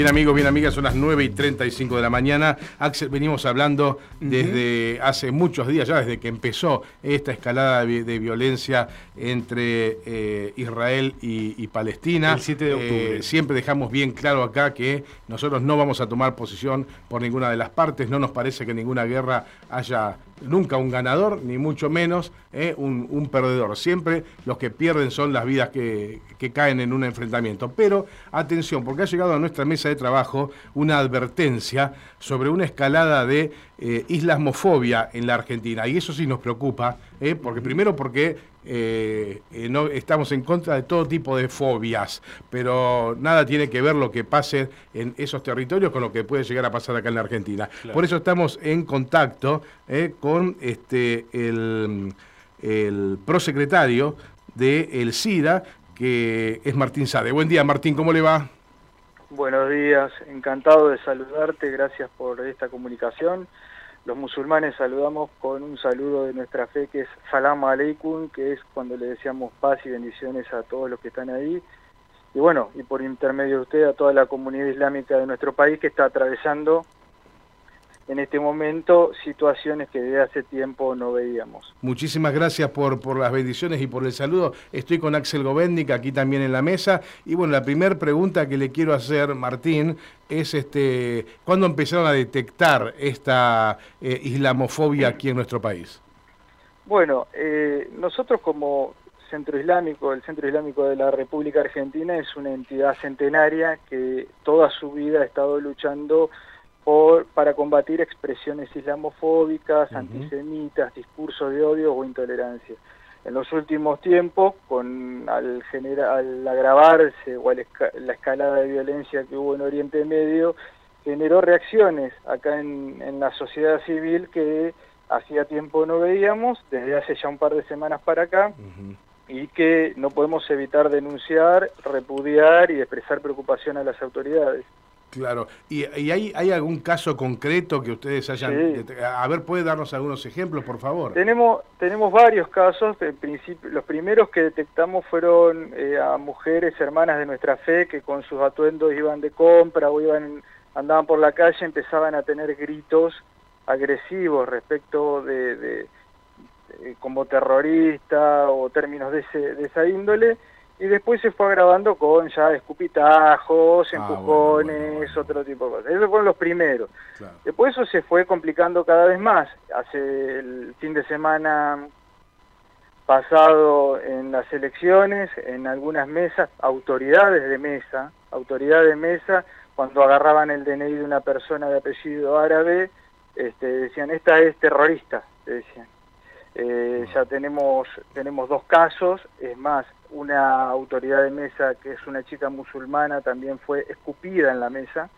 Bien amigos, bien amigas, son las 9 y 35 de la mañana. Axel, venimos hablando desde hace muchos días, ya desde que empezó esta escalada de, violencia entre eh, Israel y, Palestina. El 7 de octubre. Eh, siempre dejamos bien claro acá que nosotros no vamos a tomar posición por ninguna de las partes, no nos parece que ninguna guerra haya nunca un ganador, ni mucho menos eh, un, perdedor. Siempre los que pierden son las vidas que, caen en un enfrentamiento. Pero atención, porque ha llegado a nuestra mesa de trabajo una advertencia sobre una escalada de eh, islamofobia en la Argentina. Y eso sí nos preocupa, eh, porque primero porque eh, no, estamos en contra de todo tipo de fobias, pero nada tiene que ver lo que pase en esos territorios con lo que puede llegar a pasar acá en la Argentina. Por eso estamos en contacto con este, el, el prosecretario del el SIDA, que es Martín Sade. Buen día, Martín, ¿cómo le va? Buenos días, encantado de saludarte, gracias por esta comunicación los musulmanes saludamos con un saludo de nuestra fe que es Salam Aleikum, que es cuando le deseamos paz y bendiciones a todos los que están ahí. Y bueno, y por intermedio de usted a toda la comunidad islámica de nuestro país que está atravesando en este momento situaciones que desde hace tiempo no veíamos. Muchísimas gracias por, por las bendiciones y por el saludo. Estoy con Axel Govendic aquí también en la mesa. Y bueno, la primera pregunta que le quiero hacer, Martín, es este, ¿cuándo empezaron a detectar esta eh, islamofobia aquí en nuestro país? Bueno, eh, nosotros como Centro Islámico, el Centro Islámico de la República Argentina es una entidad centenaria que toda su vida ha estado luchando para combatir expresiones islamofóbicas, antisemitas, discursos de odio o intolerancia. En los últimos tiempos, con al, al agravarse o la escalada de violencia que hubo en Oriente Medio, generó reacciones acá en, la sociedad civil que hacía tiempo no veíamos, desde hace ya un par de semanas para acá, y que no podemos evitar denunciar, repudiar y expresar preocupación a las autoridades. Claro, ¿y, hay, hay, algún caso concreto que ustedes hayan... A ver, ¿puede darnos algunos ejemplos, por favor? Tenemos, tenemos varios casos, los primeros que detectamos fueron eh, a mujeres hermanas de nuestra fe que con sus atuendos iban de compra o iban andaban por la calle, empezaban a tener gritos agresivos respecto de, como terrorista o términos de, ese, de esa índole, y después se fue agravando con ya escupitajos, ah, empujones, otro tipo de cosas. Esos fueron los primeros. Después eso se fue complicando cada vez más. Hace el fin de semana pasado en las elecciones, en algunas mesas, autoridades de mesa, autoridades de mesa, cuando agarraban el DNI de una persona de apellido árabe, este, decían, esta es terrorista, decían. Eh, ya tenemos, tenemos dos casos, es más, una autoridad de mesa que es una chica musulmana también fue escupida en la mesa.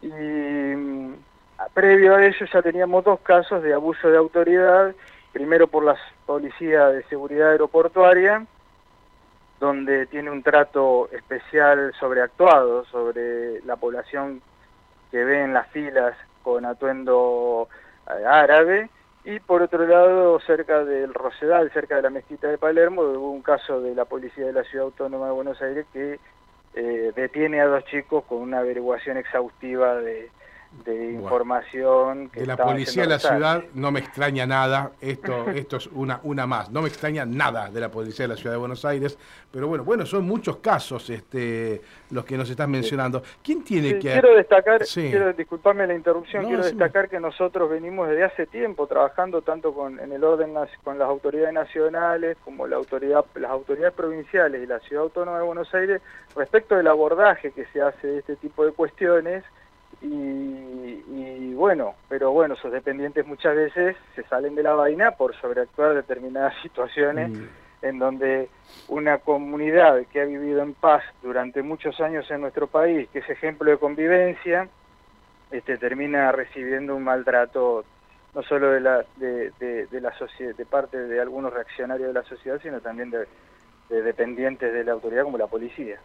Y mm, previo a ello ya teníamos dos casos de abuso de autoridad, primero por la Policía de Seguridad Aeroportuaria, donde tiene un trato especial sobreactuado sobre la población que ve en las filas con atuendo eh, árabe, y por otro lado, cerca del Rosedal, cerca de la mezquita de Palermo, hubo un caso de la policía de la Ciudad Autónoma de Buenos Aires que eh, detiene a dos chicos con una averiguación exhaustiva de, de información. Que de la policía de la ciudad no me extraña nada, esto, esto es una, una más, no me extraña nada de la policía de la ciudad de Buenos Aires, pero bueno, bueno, son muchos casos este, los que nos estás mencionando. ¿Quién tiene que...? Quiero destacar, quiero, disculparme la interrupción, quiero destacar que nosotros venimos desde hace tiempo trabajando tanto con, en el orden con las autoridades nacionales como la autoridad, las autoridades provinciales y la ciudad autónoma de Buenos Aires respecto del abordaje que se hace de este tipo de cuestiones y, bueno, pero bueno, esos dependientes muchas veces se salen de la vaina por sobreactuar determinadas situaciones mm. en donde una comunidad que ha vivido en paz durante muchos años en nuestro país, que es ejemplo de convivencia, este, termina recibiendo un maltrato no solo de la de, de, la sociedad, de parte de algunos reaccionarios de la sociedad, sino también de, de dependientes de la autoridad como la policía.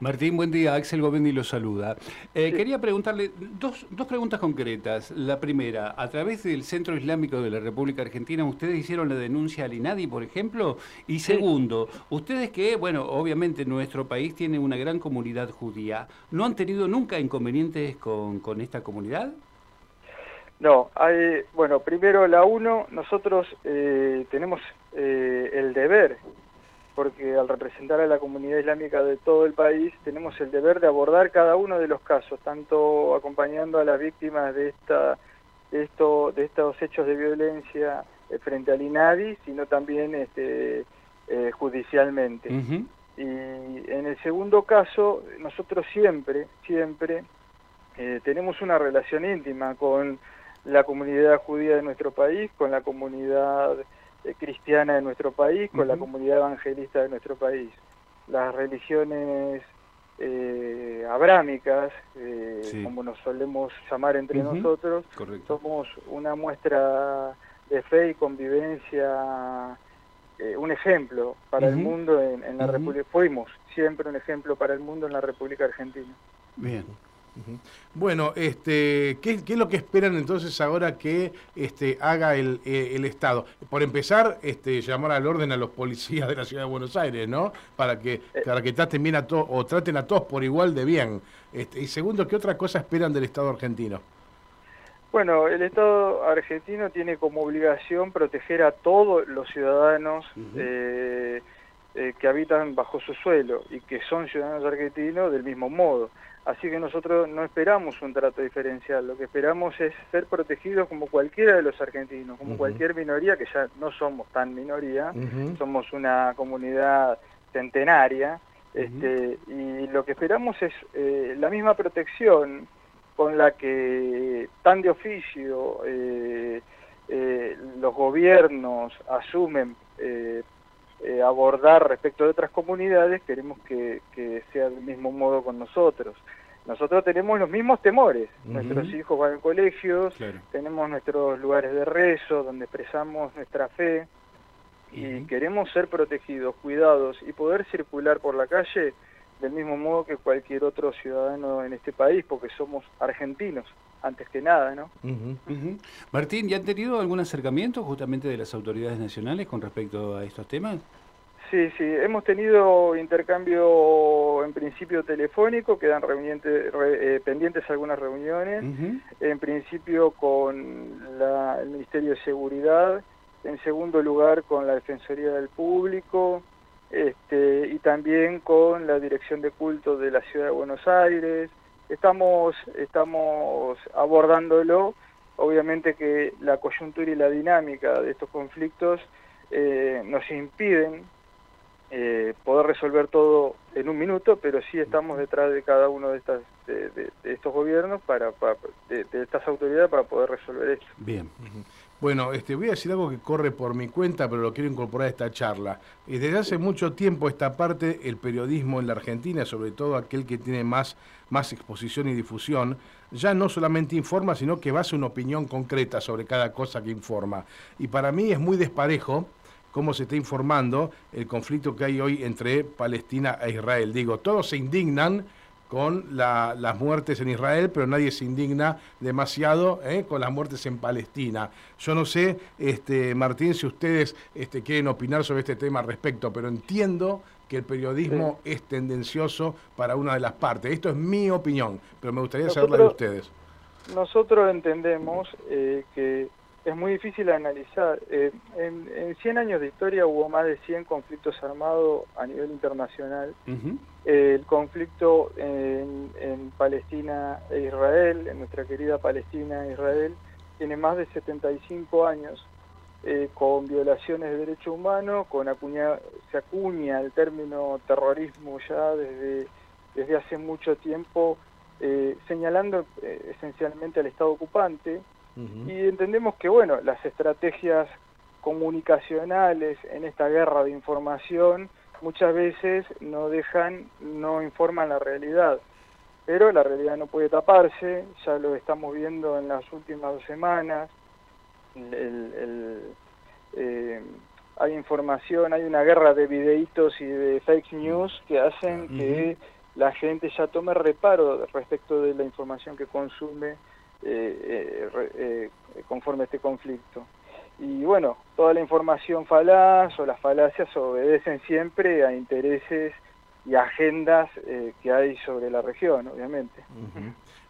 Martín, buen día. Axel Govendi lo saluda. Eh, quería preguntarle dos, dos preguntas concretas. La primera, a través del Centro Islámico de la República Argentina, ¿ustedes hicieron la denuncia al INADI, por ejemplo? Y segundo, ustedes que, bueno, obviamente nuestro país tiene una gran comunidad judía, ¿no han tenido nunca inconvenientes con, con esta comunidad? No, hay, bueno, primero la uno, nosotros eh, tenemos eh, el deber porque al representar a la comunidad islámica de todo el país tenemos el deber de abordar cada uno de los casos, tanto acompañando a las víctimas de, esta, esto, de estos hechos de violencia eh, frente al INADI, sino también este, eh, judicialmente. Y en el segundo caso, nosotros siempre, siempre eh, tenemos una relación íntima con la comunidad judía de nuestro país, con la comunidad cristiana de nuestro país con la comunidad evangelista de nuestro país. Las religiones eh, abrámicas, eh, como nos solemos llamar entre nosotros, somos una muestra de fe y convivencia, un ejemplo para el mundo en, la República. Fuimos siempre un ejemplo para el mundo en la República Argentina. Bien. Bueno, este, ¿qué, es lo que esperan entonces ahora que este, haga el, eh, el, Estado? Por empezar, este, llamar al orden a los policías de la Ciudad de Buenos Aires, ¿no? Para que, eh. para que traten bien a todos, o traten a todos por igual de bien. Este, y segundo, ¿qué otra cosa esperan del Estado argentino? Bueno, el Estado argentino tiene como obligación proteger a todos los ciudadanos eh, que habitan bajo su suelo y que son ciudadanos argentinos del mismo modo. Así que nosotros no esperamos un trato diferencial, lo que esperamos es ser protegidos como cualquiera de los argentinos, como cualquier minoría, que ya no somos tan minoría, somos una comunidad centenaria, este, y lo que esperamos es eh, la misma protección con la que tan de oficio eh, eh, los gobiernos asumen abordar respecto de otras comunidades, queremos que, que sea del mismo modo con nosotros. Nosotros tenemos los mismos temores. Nuestros hijos van a colegios, tenemos nuestros lugares de rezo donde expresamos nuestra fe y queremos ser protegidos, cuidados y poder circular por la calle del mismo modo que cualquier otro ciudadano en este país, porque somos argentinos, antes que nada, ¿no? Martín, ¿ya han tenido algún acercamiento justamente de las autoridades nacionales con respecto a estos temas? Sí, sí, hemos tenido intercambio en principio telefónico, quedan eh, pendientes algunas reuniones, en principio con el Ministerio de Seguridad, en segundo lugar con la Defensoría del Público este, y también con la Dirección de Culto de la Ciudad de Buenos Aires. Estamos, estamos abordándolo, obviamente que la coyuntura y la dinámica de estos conflictos eh, nos impiden eh, poder resolver todo en un minuto, pero sí estamos detrás de cada uno de, estas, de, estos gobiernos, para, de, estas autoridades para poder resolver esto. Bien. Bueno, este, voy a decir algo que corre por mi cuenta, pero lo quiero incorporar a esta charla. Desde hace mucho tiempo esta parte, el periodismo en la Argentina, sobre todo aquel que tiene más, más exposición y difusión, ya no solamente informa, sino que basa una opinión concreta sobre cada cosa que informa. Y para mí es muy desparejo cómo se está informando el conflicto que hay hoy entre Palestina e Israel. Digo, todos se indignan con las muertes en Israel, pero nadie se indigna demasiado ¿eh? con las muertes en Palestina. Yo no sé, este, Martín, si ustedes este, quieren opinar sobre este tema al respecto, pero entiendo que el periodismo es tendencioso para una de las partes. Esto es mi opinión, pero me gustaría saber la de ustedes. Nosotros entendemos eh, que es muy difícil analizar. Eh, en, en, 100 años de historia hubo más de 100 conflictos armados a nivel internacional. el conflicto en, Palestina e Israel, en nuestra querida Palestina e Israel, tiene más de 75 años, eh, con violaciones de derechos humanos, con acuña, se acuña el término terrorismo ya desde, desde hace mucho tiempo, eh, señalando esencialmente al Estado ocupante, y entendemos que, bueno, las estrategias comunicacionales en esta guerra de información muchas veces no dejan, no informan la realidad. Pero la realidad no puede taparse, ya lo estamos viendo en las últimas dos semanas. Eh, hay información, hay una guerra de videitos y de fake news que hacen que la gente ya tome reparo respecto de la información que consume eh, eh, conforme a este conflicto. Y bueno, toda la información falaz o las falacias obedecen siempre a intereses y agendas que hay sobre la región, obviamente.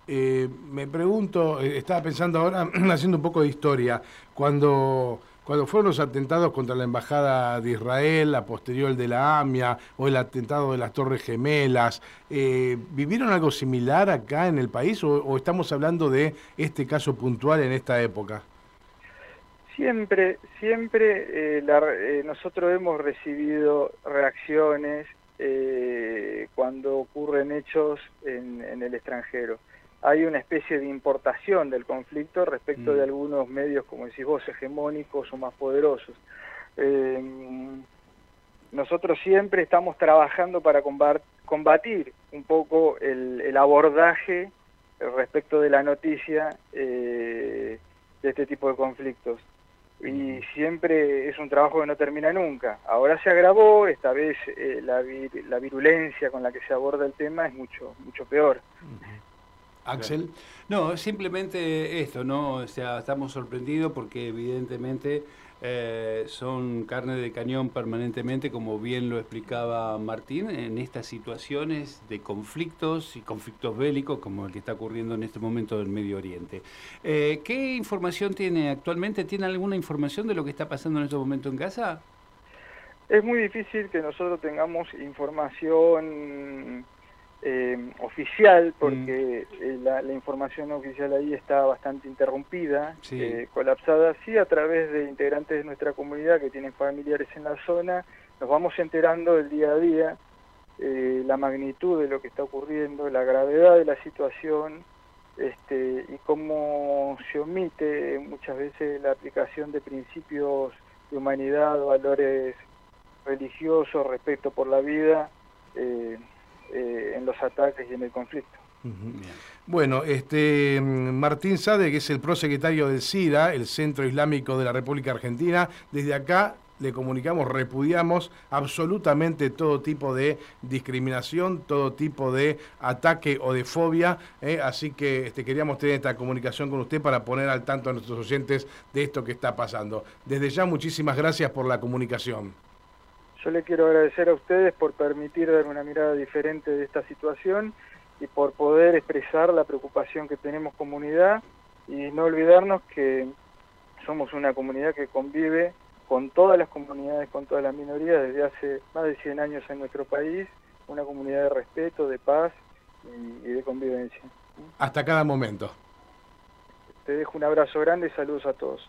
me pregunto, estaba pensando ahora, haciendo un poco de historia, cuando cuando fueron los atentados contra la Embajada de Israel, la posterior de la AMIA o el atentado de las Torres Gemelas, eh, ¿vivieron algo similar acá en el país o, estamos hablando de este caso puntual en esta época? Siempre, siempre eh, eh, nosotros hemos recibido reacciones cuando ocurren hechos en el extranjero hay una especie de importación del conflicto respecto de mm. algunos medios, como decís vos, hegemónicos o más poderosos. Eh, nosotros siempre estamos trabajando para combatir un poco el, abordaje respecto de la noticia eh, de este tipo de conflictos. Y mm. siempre es un trabajo que no termina nunca. Ahora se agravó, esta vez eh, la, la, virulencia con la que se aborda el tema es mucho, mucho peor. Axel. No, simplemente esto, ¿no? O sea, estamos sorprendidos porque evidentemente eh, son carne de cañón permanentemente, como bien lo explicaba Martín, en estas situaciones de conflictos y conflictos bélicos como el que está ocurriendo en este momento del Medio Oriente. Eh, ¿Qué información tiene actualmente? ¿Tiene alguna información de lo que está pasando en este momento en Gaza? Es muy difícil que nosotros tengamos información eh, oficial, porque mm. eh, la, información oficial ahí está bastante interrumpida, eh, colapsada, sí a través de integrantes de nuestra comunidad que tienen familiares en la zona, nos vamos enterando del día a día la magnitud de lo que está ocurriendo, la gravedad de la situación este, y cómo se omite muchas veces la aplicación de principios de humanidad, valores religiosos, respeto por la vida. Eh, en los ataques y en el conflicto. Bueno, este Martín Sade, que es el prosecretario del SIDA, el Centro Islámico de la República Argentina, desde acá le comunicamos, repudiamos absolutamente todo tipo de discriminación, todo tipo de ataque o de fobia, ¿eh? así que este, queríamos tener esta comunicación con usted para poner al tanto a nuestros oyentes de esto que está pasando. Desde ya, muchísimas gracias por la comunicación. Yo le quiero agradecer a ustedes por permitir dar una mirada diferente de esta situación y por poder expresar la preocupación que tenemos comunidad y no olvidarnos que somos una comunidad que convive con todas las comunidades, con todas las minorías desde hace más de 100 años en nuestro país, una comunidad de respeto, de paz y, de convivencia. Hasta cada momento. Te dejo un abrazo grande y saludos a todos.